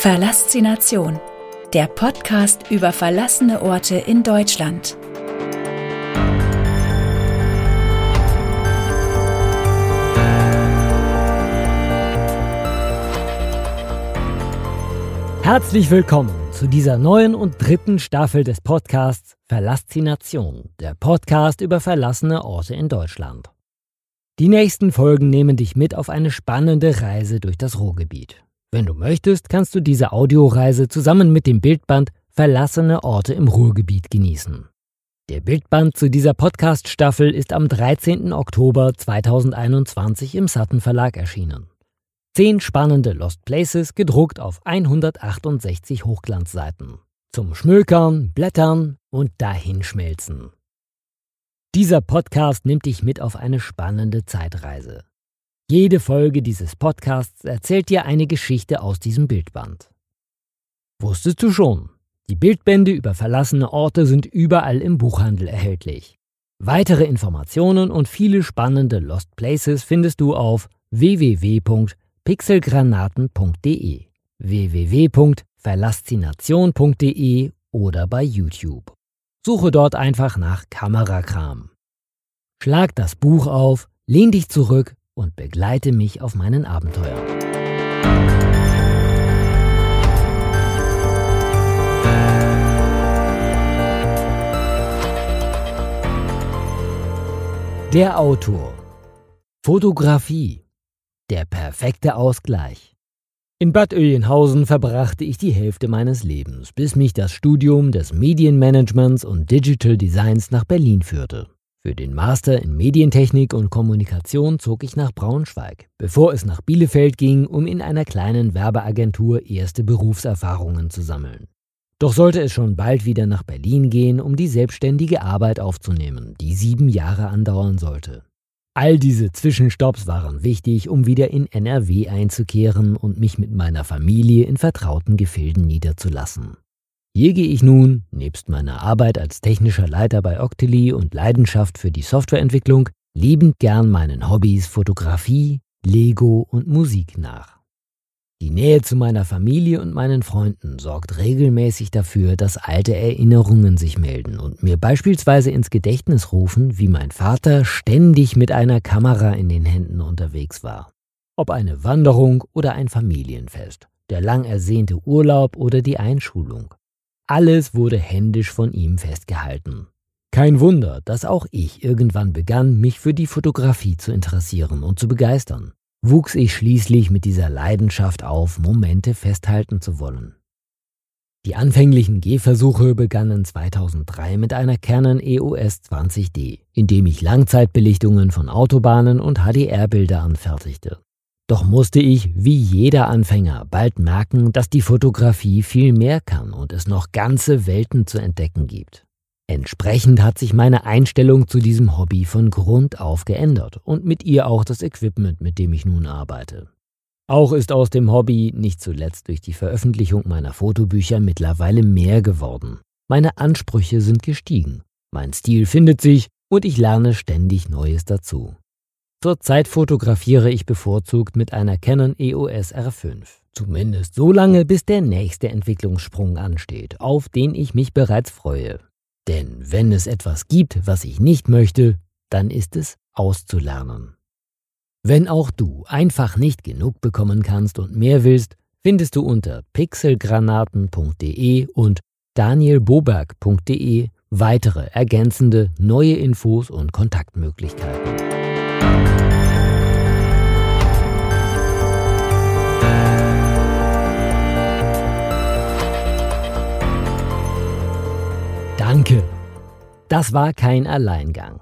Verlassination, der Podcast über verlassene Orte in Deutschland. Herzlich willkommen zu dieser neuen und dritten Staffel des Podcasts Verlassination, der Podcast über verlassene Orte in Deutschland. Die nächsten Folgen nehmen dich mit auf eine spannende Reise durch das Ruhrgebiet. Wenn du möchtest, kannst du diese Audioreise zusammen mit dem Bildband Verlassene Orte im Ruhrgebiet genießen. Der Bildband zu dieser Podcast-Staffel ist am 13. Oktober 2021 im Sutton Verlag erschienen. Zehn spannende Lost Places gedruckt auf 168 Hochglanzseiten. Zum Schmökern, Blättern und Dahinschmelzen. Dieser Podcast nimmt dich mit auf eine spannende Zeitreise. Jede Folge dieses Podcasts erzählt dir eine Geschichte aus diesem Bildband. Wusstest du schon? Die Bildbände über verlassene Orte sind überall im Buchhandel erhältlich. Weitere Informationen und viele spannende Lost Places findest du auf www.pixelgranaten.de, www.verlassination.de oder bei YouTube. Suche dort einfach nach Kamerakram. Schlag das Buch auf, lehn dich zurück und begleite mich auf meinen Abenteuern. Der Autor Fotografie Der perfekte Ausgleich in Bad Oeynhausen verbrachte ich die Hälfte meines Lebens, bis mich das Studium des Medienmanagements und Digital Designs nach Berlin führte. Für den Master in Medientechnik und Kommunikation zog ich nach Braunschweig, bevor es nach Bielefeld ging, um in einer kleinen Werbeagentur erste Berufserfahrungen zu sammeln. Doch sollte es schon bald wieder nach Berlin gehen, um die selbstständige Arbeit aufzunehmen, die sieben Jahre andauern sollte. All diese Zwischenstopps waren wichtig, um wieder in NRW einzukehren und mich mit meiner Familie in vertrauten Gefilden niederzulassen. Hier gehe ich nun, nebst meiner Arbeit als technischer Leiter bei Octili und Leidenschaft für die Softwareentwicklung, liebend gern meinen Hobbys Fotografie, Lego und Musik nach. Die Nähe zu meiner Familie und meinen Freunden sorgt regelmäßig dafür, dass alte Erinnerungen sich melden und mir beispielsweise ins Gedächtnis rufen, wie mein Vater ständig mit einer Kamera in den Händen unterwegs war. Ob eine Wanderung oder ein Familienfest, der lang ersehnte Urlaub oder die Einschulung. Alles wurde händisch von ihm festgehalten. Kein Wunder, dass auch ich irgendwann begann, mich für die Fotografie zu interessieren und zu begeistern. Wuchs ich schließlich mit dieser Leidenschaft auf, Momente festhalten zu wollen. Die anfänglichen Gehversuche begannen 2003 mit einer Canon EOS 20D, in dem ich Langzeitbelichtungen von Autobahnen und HDR-Bilder anfertigte. Doch musste ich, wie jeder Anfänger, bald merken, dass die Fotografie viel mehr kann und es noch ganze Welten zu entdecken gibt. Entsprechend hat sich meine Einstellung zu diesem Hobby von Grund auf geändert und mit ihr auch das Equipment, mit dem ich nun arbeite. Auch ist aus dem Hobby, nicht zuletzt durch die Veröffentlichung meiner Fotobücher, mittlerweile mehr geworden. Meine Ansprüche sind gestiegen, mein Stil findet sich und ich lerne ständig Neues dazu. Zurzeit fotografiere ich bevorzugt mit einer Canon EOS R5. Zumindest so lange, bis der nächste Entwicklungssprung ansteht, auf den ich mich bereits freue. Denn wenn es etwas gibt, was ich nicht möchte, dann ist es auszulernen. Wenn auch du einfach nicht genug bekommen kannst und mehr willst, findest du unter pixelgranaten.de und danielboberg.de weitere ergänzende neue Infos und Kontaktmöglichkeiten. Das war kein Alleingang.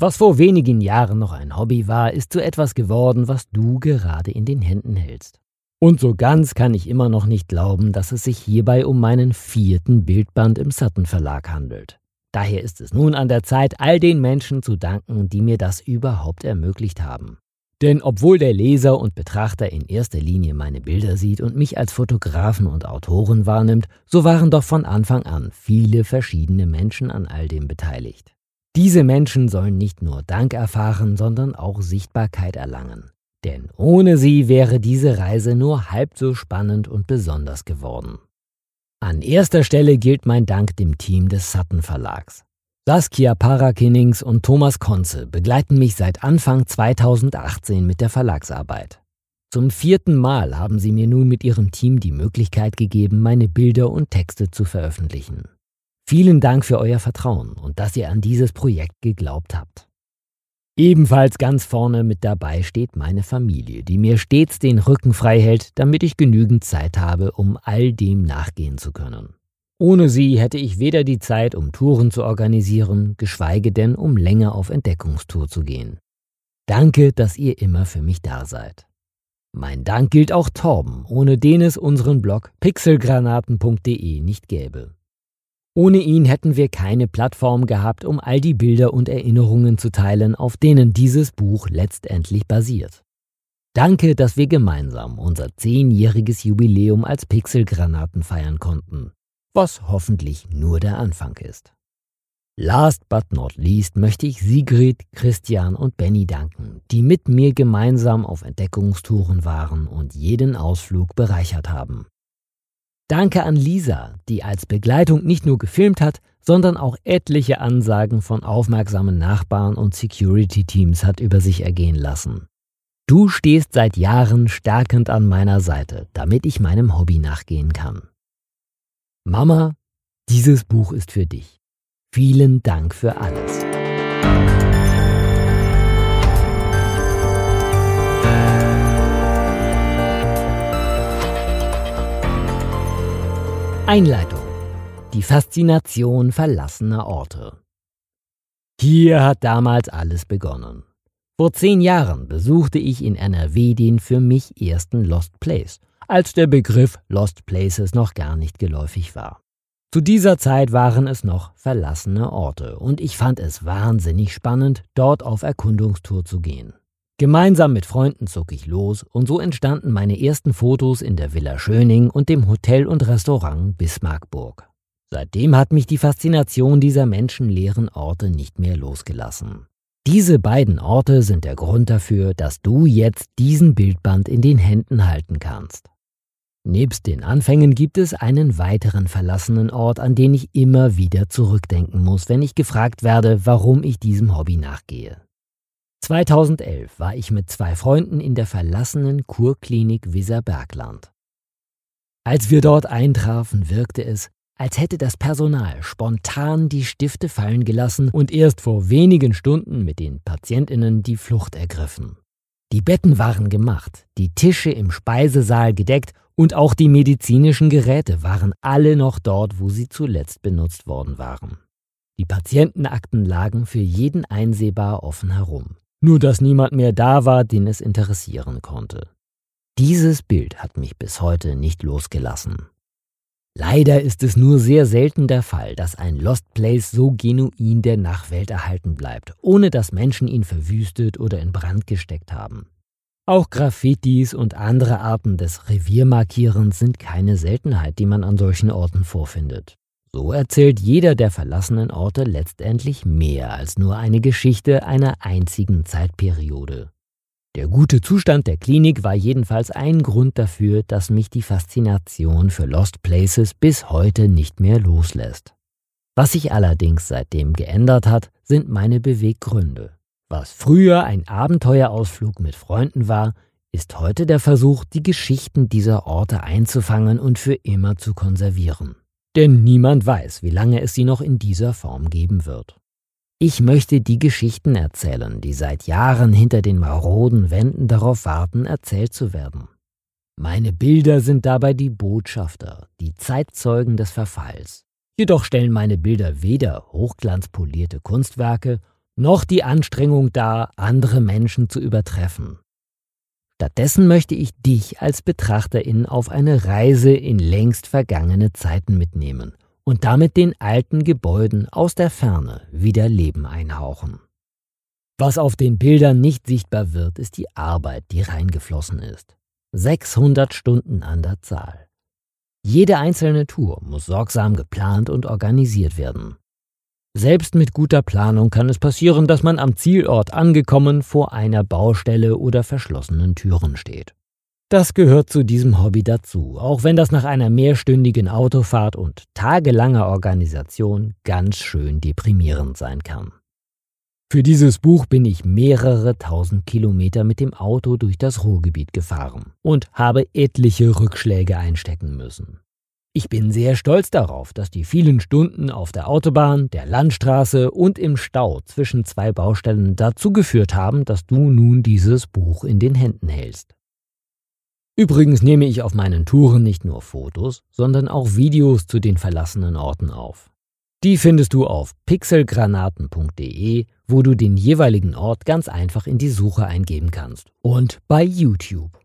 Was vor wenigen Jahren noch ein Hobby war, ist zu etwas geworden, was du gerade in den Händen hältst. Und so ganz kann ich immer noch nicht glauben, dass es sich hierbei um meinen vierten Bildband im Sutton Verlag handelt. Daher ist es nun an der Zeit, all den Menschen zu danken, die mir das überhaupt ermöglicht haben. Denn obwohl der Leser und Betrachter in erster Linie meine Bilder sieht und mich als Fotografen und Autoren wahrnimmt, so waren doch von Anfang an viele verschiedene Menschen an all dem beteiligt. Diese Menschen sollen nicht nur Dank erfahren, sondern auch Sichtbarkeit erlangen. Denn ohne sie wäre diese Reise nur halb so spannend und besonders geworden. An erster Stelle gilt mein Dank dem Team des Sutton Verlags. Saskia Parakinings und Thomas Konze begleiten mich seit Anfang 2018 mit der Verlagsarbeit. Zum vierten Mal haben sie mir nun mit ihrem Team die Möglichkeit gegeben, meine Bilder und Texte zu veröffentlichen. Vielen Dank für euer Vertrauen und dass ihr an dieses Projekt geglaubt habt. Ebenfalls ganz vorne mit dabei steht meine Familie, die mir stets den Rücken frei hält, damit ich genügend Zeit habe, um all dem nachgehen zu können. Ohne sie hätte ich weder die Zeit, um Touren zu organisieren, geschweige denn, um länger auf Entdeckungstour zu gehen. Danke, dass ihr immer für mich da seid. Mein Dank gilt auch Torben, ohne den es unseren Blog pixelgranaten.de nicht gäbe. Ohne ihn hätten wir keine Plattform gehabt, um all die Bilder und Erinnerungen zu teilen, auf denen dieses Buch letztendlich basiert. Danke, dass wir gemeinsam unser zehnjähriges Jubiläum als Pixelgranaten feiern konnten was hoffentlich nur der Anfang ist. Last but not least möchte ich Sigrid, Christian und Benny danken, die mit mir gemeinsam auf Entdeckungstouren waren und jeden Ausflug bereichert haben. Danke an Lisa, die als Begleitung nicht nur gefilmt hat, sondern auch etliche Ansagen von aufmerksamen Nachbarn und Security-Teams hat über sich ergehen lassen. Du stehst seit Jahren stärkend an meiner Seite, damit ich meinem Hobby nachgehen kann. Mama, dieses Buch ist für dich. Vielen Dank für alles. Einleitung. Die Faszination verlassener Orte. Hier hat damals alles begonnen. Vor zehn Jahren besuchte ich in NRW den für mich ersten Lost Place – als der Begriff Lost Places noch gar nicht geläufig war. Zu dieser Zeit waren es noch verlassene Orte und ich fand es wahnsinnig spannend, dort auf Erkundungstour zu gehen. Gemeinsam mit Freunden zog ich los und so entstanden meine ersten Fotos in der Villa Schöning und dem Hotel und Restaurant Bismarckburg. Seitdem hat mich die Faszination dieser menschenleeren Orte nicht mehr losgelassen. Diese beiden Orte sind der Grund dafür, dass du jetzt diesen Bildband in den Händen halten kannst. Nebst den Anfängen gibt es einen weiteren verlassenen Ort, an den ich immer wieder zurückdenken muss, wenn ich gefragt werde, warum ich diesem Hobby nachgehe. 2011 war ich mit zwei Freunden in der verlassenen Kurklinik Weserbergland. Als wir dort eintrafen, wirkte es, als hätte das Personal spontan die Stifte fallen gelassen und erst vor wenigen Stunden mit den Patientinnen die Flucht ergriffen. Die Betten waren gemacht, die Tische im Speisesaal gedeckt und auch die medizinischen Geräte waren alle noch dort, wo sie zuletzt benutzt worden waren. Die Patientenakten lagen für jeden einsehbar offen herum. Nur dass niemand mehr da war, den es interessieren konnte. Dieses Bild hat mich bis heute nicht losgelassen. Leider ist es nur sehr selten der Fall, dass ein Lost Place so genuin der Nachwelt erhalten bleibt, ohne dass Menschen ihn verwüstet oder in Brand gesteckt haben. Auch Graffitis und andere Arten des Reviermarkierens sind keine Seltenheit, die man an solchen Orten vorfindet. So erzählt jeder der verlassenen Orte letztendlich mehr als nur eine Geschichte einer einzigen Zeitperiode. Der gute Zustand der Klinik war jedenfalls ein Grund dafür, dass mich die Faszination für Lost Places bis heute nicht mehr loslässt. Was sich allerdings seitdem geändert hat, sind meine Beweggründe. Was früher ein Abenteuerausflug mit Freunden war, ist heute der Versuch, die Geschichten dieser Orte einzufangen und für immer zu konservieren. Denn niemand weiß, wie lange es sie noch in dieser Form geben wird. Ich möchte die Geschichten erzählen, die seit Jahren hinter den maroden Wänden darauf warten, erzählt zu werden. Meine Bilder sind dabei die Botschafter, die Zeitzeugen des Verfalls. Jedoch stellen meine Bilder weder hochglanzpolierte Kunstwerke noch die Anstrengung dar, andere Menschen zu übertreffen. Stattdessen möchte ich dich als Betrachterin auf eine Reise in längst vergangene Zeiten mitnehmen und damit den alten Gebäuden aus der Ferne wieder Leben einhauchen. Was auf den Bildern nicht sichtbar wird, ist die Arbeit, die reingeflossen ist. 600 Stunden an der Zahl. Jede einzelne Tour muss sorgsam geplant und organisiert werden. Selbst mit guter Planung kann es passieren, dass man am Zielort angekommen vor einer Baustelle oder verschlossenen Türen steht. Das gehört zu diesem Hobby dazu, auch wenn das nach einer mehrstündigen Autofahrt und tagelanger Organisation ganz schön deprimierend sein kann. Für dieses Buch bin ich mehrere tausend Kilometer mit dem Auto durch das Ruhrgebiet gefahren und habe etliche Rückschläge einstecken müssen. Ich bin sehr stolz darauf, dass die vielen Stunden auf der Autobahn, der Landstraße und im Stau zwischen zwei Baustellen dazu geführt haben, dass du nun dieses Buch in den Händen hältst. Übrigens nehme ich auf meinen Touren nicht nur Fotos, sondern auch Videos zu den verlassenen Orten auf. Die findest du auf pixelgranaten.de, wo du den jeweiligen Ort ganz einfach in die Suche eingeben kannst. Und bei YouTube.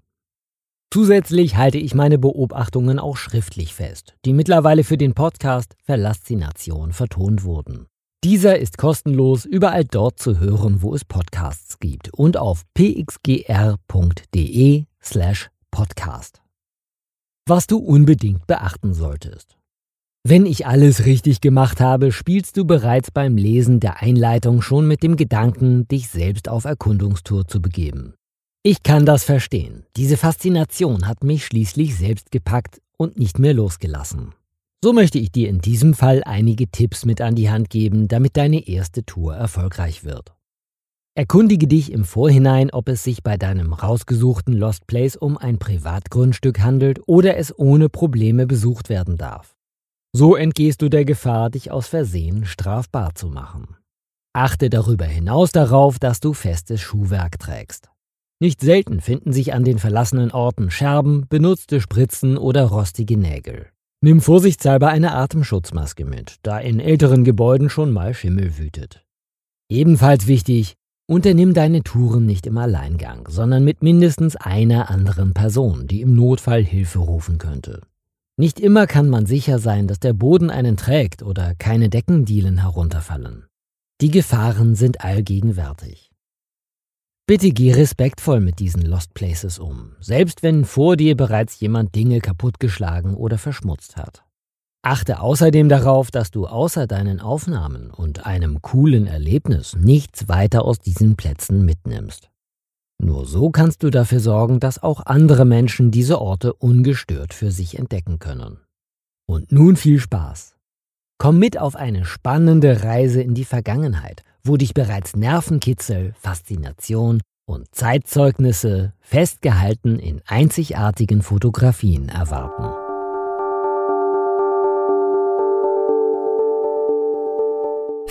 Zusätzlich halte ich meine Beobachtungen auch schriftlich fest, die mittlerweile für den Podcast Verlassination vertont wurden. Dieser ist kostenlos überall dort zu hören, wo es Podcasts gibt und auf pxgr.de slash podcast. Was du unbedingt beachten solltest. Wenn ich alles richtig gemacht habe, spielst du bereits beim Lesen der Einleitung schon mit dem Gedanken, dich selbst auf Erkundungstour zu begeben. Ich kann das verstehen. Diese Faszination hat mich schließlich selbst gepackt und nicht mehr losgelassen. So möchte ich dir in diesem Fall einige Tipps mit an die Hand geben, damit deine erste Tour erfolgreich wird. Erkundige dich im Vorhinein, ob es sich bei deinem rausgesuchten Lost Place um ein Privatgrundstück handelt oder es ohne Probleme besucht werden darf. So entgehst du der Gefahr, dich aus Versehen strafbar zu machen. Achte darüber hinaus darauf, dass du festes Schuhwerk trägst. Nicht selten finden sich an den verlassenen Orten Scherben, benutzte Spritzen oder rostige Nägel. Nimm vorsichtshalber eine Atemschutzmaske mit, da in älteren Gebäuden schon mal Schimmel wütet. Ebenfalls wichtig, unternimm deine Touren nicht im Alleingang, sondern mit mindestens einer anderen Person, die im Notfall Hilfe rufen könnte. Nicht immer kann man sicher sein, dass der Boden einen trägt oder keine Deckendielen herunterfallen. Die Gefahren sind allgegenwärtig. Bitte geh respektvoll mit diesen Lost Places um, selbst wenn vor dir bereits jemand Dinge kaputtgeschlagen oder verschmutzt hat. Achte außerdem darauf, dass du außer deinen Aufnahmen und einem coolen Erlebnis nichts weiter aus diesen Plätzen mitnimmst. Nur so kannst du dafür sorgen, dass auch andere Menschen diese Orte ungestört für sich entdecken können. Und nun viel Spaß. Komm mit auf eine spannende Reise in die Vergangenheit wo dich bereits Nervenkitzel, Faszination und Zeitzeugnisse festgehalten in einzigartigen Fotografien erwarten.